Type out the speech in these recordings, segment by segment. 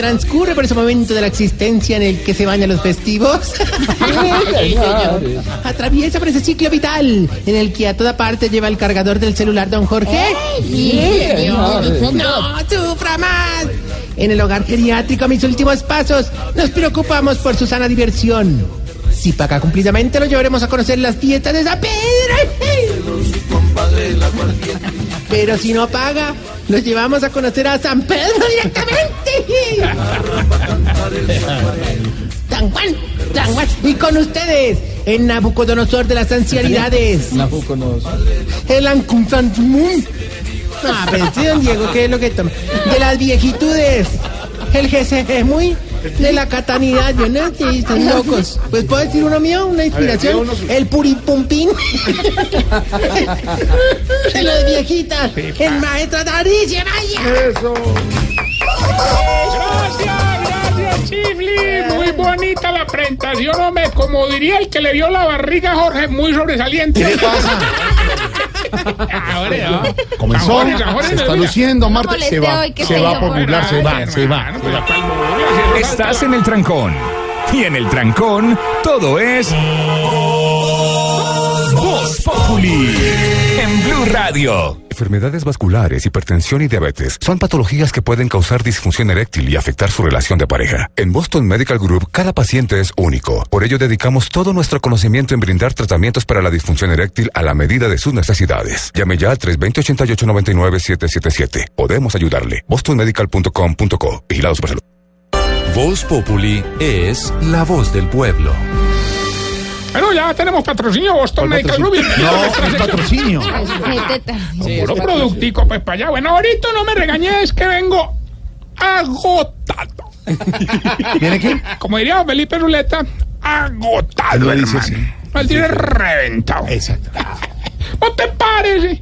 Transcurre por ese momento de la existencia en el que se bañan los festivos. Atraviesa por ese ciclo vital en el que a toda parte lleva el cargador del celular don Jorge. No sufra más. En el hogar geriátrico, a mis últimos pasos, nos preocupamos por su sana diversión. Si paga cumplidamente, lo llevaremos a conocer las fiestas de San Pedro. Pero si no paga, lo llevamos a conocer a San Pedro directamente. San Juan, San Juan. Y con ustedes, el Nabucodonosor de las ancianidades. El Ancunfantumun. No, pero sí, don Diego, ¿qué es lo que toma? De las viejitudes. El GCG muy de la catanidad. Yo no sé, están locos. Pues puedo decir uno mío, una inspiración. El puripumpín. de las viejitas. El maestro Daricia, vaya. Eso. Gracias, gracias, Chifli. Muy bonita la presentación, hombre. Como diría el que le vio la barriga a Jorge, muy sobresaliente. ¿Qué pasa? Ahora, ¿no? Comenzó, se está luciendo, Marta. Se va, hoy, se te va por por burlar, se va, se va. Estás en el trancón. Y en el trancón, todo es. Voz Populi. En Blue Radio. Enfermedades vasculares, hipertensión y diabetes son patologías que pueden causar disfunción eréctil y afectar su relación de pareja. En Boston Medical Group, cada paciente es único. Por ello, dedicamos todo nuestro conocimiento en brindar tratamientos para la disfunción eréctil a la medida de sus necesidades. Llame ya al 320-8899-777. Podemos ayudarle. bostonmedical.com.co. Vigilados por salud. Voz Populi es la voz del pueblo. Bueno, ya tenemos patrocinio Boston Medical Group. No, es patrocinio. Puro productico, pues para allá. Bueno, ahorita no me regañé, es que vengo agotado. ¿Viene quién? Como diría Felipe Ruleta, agotado, hermano. así. El tiene reventado. Exacto. ¿No te parece?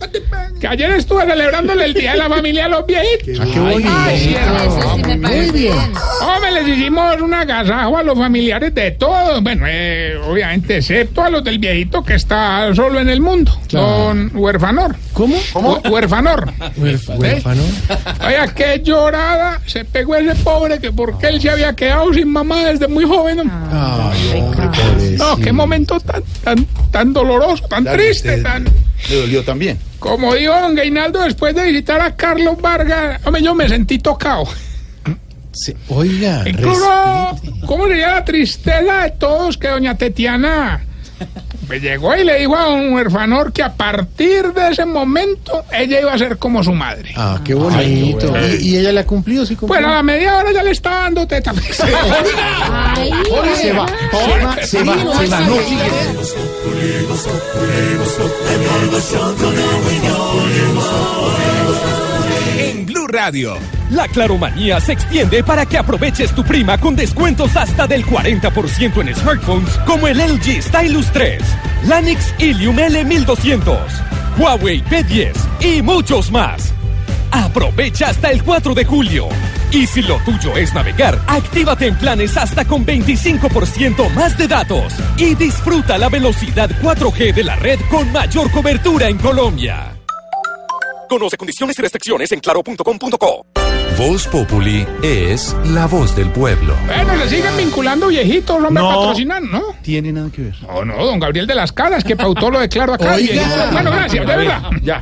Que ayer estuve celebrándole el Día de la Familia a los viejitos. Qué bonito. Ay, sí, hermano. Eso sí me parece bien. Hombre, les hicimos un agasajo a los familiares de todos. Bueno, eh, obviamente, excepto a los del viejito que está solo en el mundo. Don Huerfanor. ¿Cómo? ¿Cómo? Huerfanor. Huérfano. Oiga, qué llorada se pegó ese pobre que porque él se había quedado sin mamá desde muy joven. hombre. Ay, hombre, pobrecito. No, qué momento tan, tan, tan doloroso, tan triste, tan... Le dolió también. Como dijo don Gainaldo después de visitar a Carlos Vargas, hombre, yo me sentí tocado. Sí, Oiga, Incluso. ¿cómo sería la tristeza de todos que doña Tetiana me llegó y le dijo a un huerfanor que a partir de ese momento ella iba a ser como su madre? Ah, qué bonito. ¿Y, y ella le ha cumplido, sí cumplió? Bueno, a la media hora ya le estaba dando teta. Ay, Se va, se va, se va, se va. No. En Blue Radio. La Claromanía se extiende para que aproveches tu prima con descuentos hasta del 40% en smartphones como el LG Stylus 3, Lanix Ilium L1200, Huawei P10 y muchos más. Aprovecha hasta el 4 de julio. Y si lo tuyo es navegar, actívate en planes hasta con 25% más de datos y disfruta la velocidad 4G de la red con mayor cobertura en Colombia. Conoce condiciones y restricciones en claro.com.co. Voz Populi es la voz del pueblo. Bueno, le siguen vinculando viejitos, hombre, No. patrocinan, ¿no? Tiene nada que ver. No, no, don Gabriel de las Calas, que pautó lo de Claro acá. Oiga. Bueno, gracias, de verdad. Ya.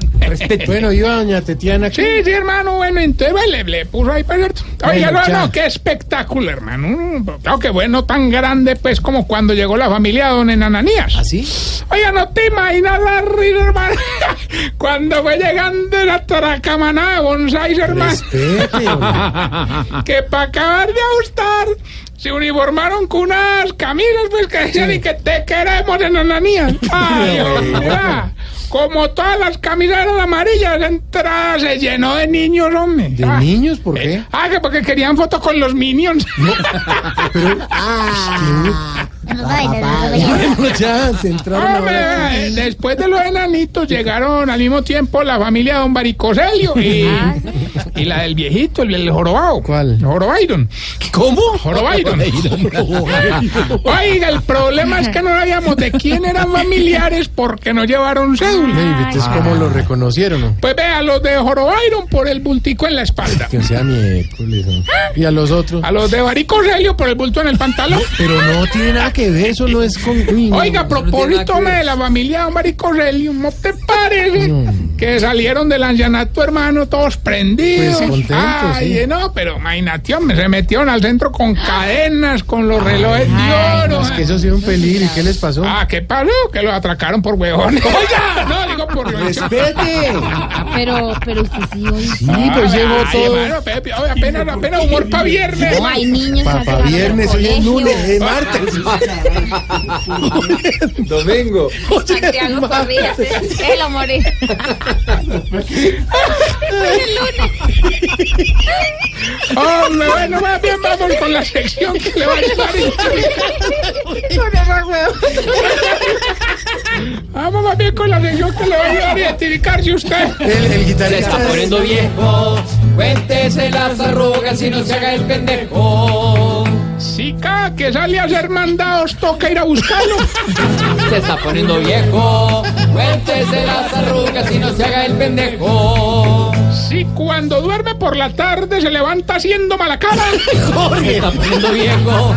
Bueno, iba doña Tetiana. Sí, sí, hermano, bueno, entonces bueno, le, le puso ahí para cierto. Oiga, Bueno, no, no, qué espectáculo, hermano. Claro que bueno, tan grande, pues, como cuando llegó la familia de don Enananías. ¿Así? Oiga, no te imaginas la risa, hermano. Cuando fue llegando la tracamaná de bonsáis, hermano. Respete, que para acabar de ajustar se uniformaron con unas camisas pues que decían y que te queremos en Ananías. Ay, hombre, ah, como todas las camisas eran amarillas, la entrada se llenó de niños, hombre. ¿De Ah, niños? ¿Por qué? eh, Ah, que porque querían fotos con los minions. Bueno, ya se entraron Hombre, eh, después de los enanitos llegaron al mismo tiempo la familia de don Baricoselio y, y la del viejito, el, el jorobado. ¿Cuál? Jorobairon. ¿Cómo? Jorobairon. Oiga, el problema es que no sabíamos de quién eran familiares porque no llevaron cédula. Entonces, ¿cómo lo reconocieron? no? Pues vea, los de Jorobairon por el bultico en la espalda. Que sea miércoles. ¿no? Y a los otros. A los de Baricoselio por el bulto en el pantalón. Pero no tiene nada que ver, eso no es con. Uy, no. Oiga, a propósito de la familia de Baricoselio, ¿no te parece que salieron del ancianato, hermano, todos prendidos? Pues, contentos, Ay, sí. no, pero imagínate, hombre, se metieron al centro con cadenas, con los relojes de oro. Es que eso ha sido un peligro. ¿Y qué les pasó? Ah, ¿qué pasó? Que los atracaron por huevones. Oiga, no, digo por ¡Respete! Pero, pero usted sí hoy. Sí, pues llegó Ay, todo. hermano, Pepe, oye, apenas, apenas humor para viernes. No hay niños. Hacen viernes, hoy es lunes, es martes. Domingo. Santiago, corríjase. El amor es. Hombre, bueno, más bien vamos con la sección que le va a estar Vamos más bien con la sección que le va a ayudar a identificarse usted. El, el guitarrista. es- viejo, cuéntese las arrugas y no se haga el pendejo. Si cada que sale a hacer mandados toca ir a buscarlo. Se está poniendo viejo, cuéntese las arrugas y no se haga el pendejo. Si cuando duerme por la tarde se levanta haciendo mala cara. Se está poniendo viejo,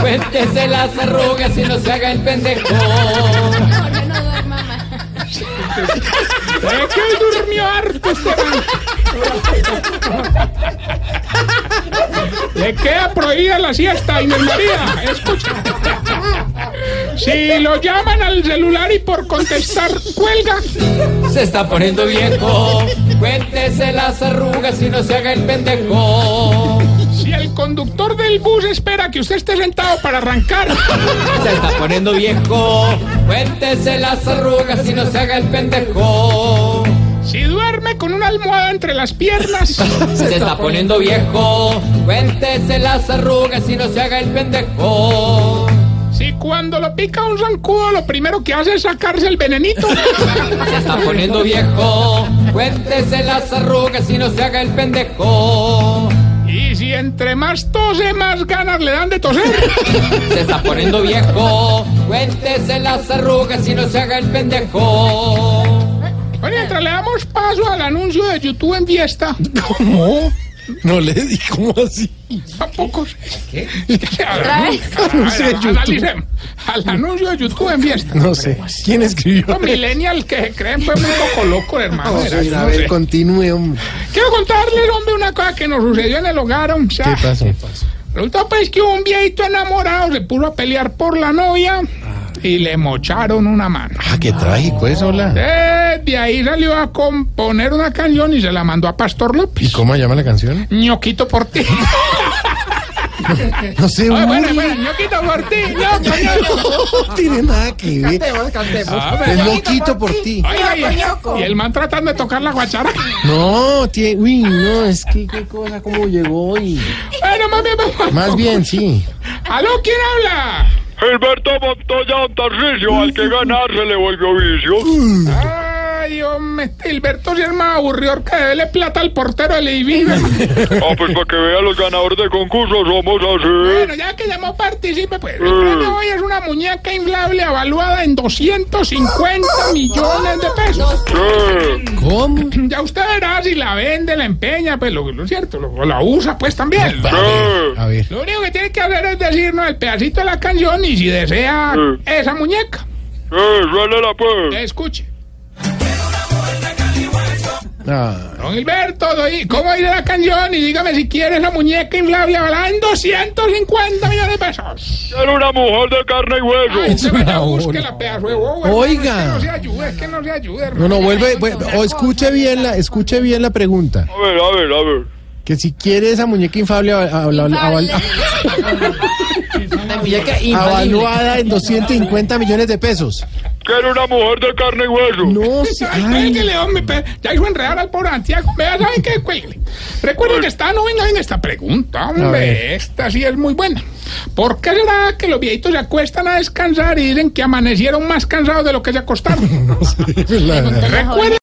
cuéntese las arrugas y no se haga el pendejo. Jorge, no duerma más. ¿De qué durmió harto este? Le queda prohibida la siesta, Inés María. Escucha. Si lo llaman al celular y por contestar cuelga, Se está poniendo viejo, cuéntese las arrugas y no se haga el pendejo. Si el conductor del bus espera que usted esté sentado para arrancar, Se está poniendo viejo, cuéntese las arrugas y no se haga el pendejo. si duerme con una almohada entre las piernas, Se está poniendo viejo, cuéntese las arrugas y no se haga el pendejo. si cuando lo pica un zancudo lo primero que hace es sacarse el venenito, Se está poniendo viejo, cuéntese las arrugas y no se haga el pendejo. Entre más tose más ganas le dan de toser. Se está poniendo viejo, cuéntese las arrugas y no se haga el pendejo. Bueno, mientras le damos paso al anuncio de YouTube en fiesta. ¿Cómo? No le di, ¿cómo así? Tampoco sé. ¿Qué? Anuncio de YouTube. Analicemos. Al anuncio de YouTube en fiesta. No sé. ¿Quién escribió? Los millennials que se creen fue muy poco loco, hermano. No, Era, a no ver, sé. continúe, hombre. Quiero contarles, hombre, una cosa que nos sucedió en el hogar. o sea, ¿Qué pasó? Resulta pues que un viejito enamorado se puso a pelear por la novia y le mocharon una mano. Ah, qué trágico eso, hola. De ahí salió a componer una canción y se la mandó a Pastor ¿Y López. cómo se llama la canción? ñoquito por ti. No sé, Oye, bueno, uy, bueno, ñoquito por ti. ñoco. no tiene nada que ver. Ah, Es pero- loquito por ti. Y, y el man tratando de tocar la guachara. No, tiene, uy, no, es que qué cosa, cómo llegó y... Bueno, más bien, vamos. Más bien, sí. ¿Aló, quién habla? Gilberto Montoya Tarcisio, al que ganar se le volvió vicio. Ay, este Gilberto si es más aburrido que dele plata al portero del edificio. Ah, pues para que vean los ganadores de concurso somos Bueno, así. ya que llamó participe, pues el premio de hoy es una muñeca inflable evaluada en 250 millones de pesos. Sí. ¿Cómo? Ya usted verá si la vende, la empeña, pues lo, lo cierto, lo, la usa pues también. A ver. Lo único que tiene que hacer es decirnos el pedacito de la canción y si desea esa muñeca, Sí, suélala pues. escuche. Ah, Don Gilberto, ¿cómo dice la canción? Y dígame si quiere esa muñeca inflable en 250 millones de pesos. Era una mujer de carne y Ay, hueso. usted vaya, una busque la pedazo de hermano, Oiga. Es que no se ayude, es que no se ayude, hermano. no, no, vuelve, vuelve- o escuche bien la, escuche bien la pregunta. A ver, a ver, a ver. Que si quiere esa muñeca infable aval- aval- aval- avaluada en 250 millones de pesos. Que era una mujer de carne y hueso. No sé. Ay, hombre, ya hizo enredar al pobre Santiago. Vea, ¿saben qué? Cuélguele. Recuerden que está, no venga, venga esta pregunta, hombre. Esta sí es muy buena. ¿Por qué será que los viejitos se acuestan a descansar y dicen que amanecieron más cansados de lo que se acostaron? la- Recuerden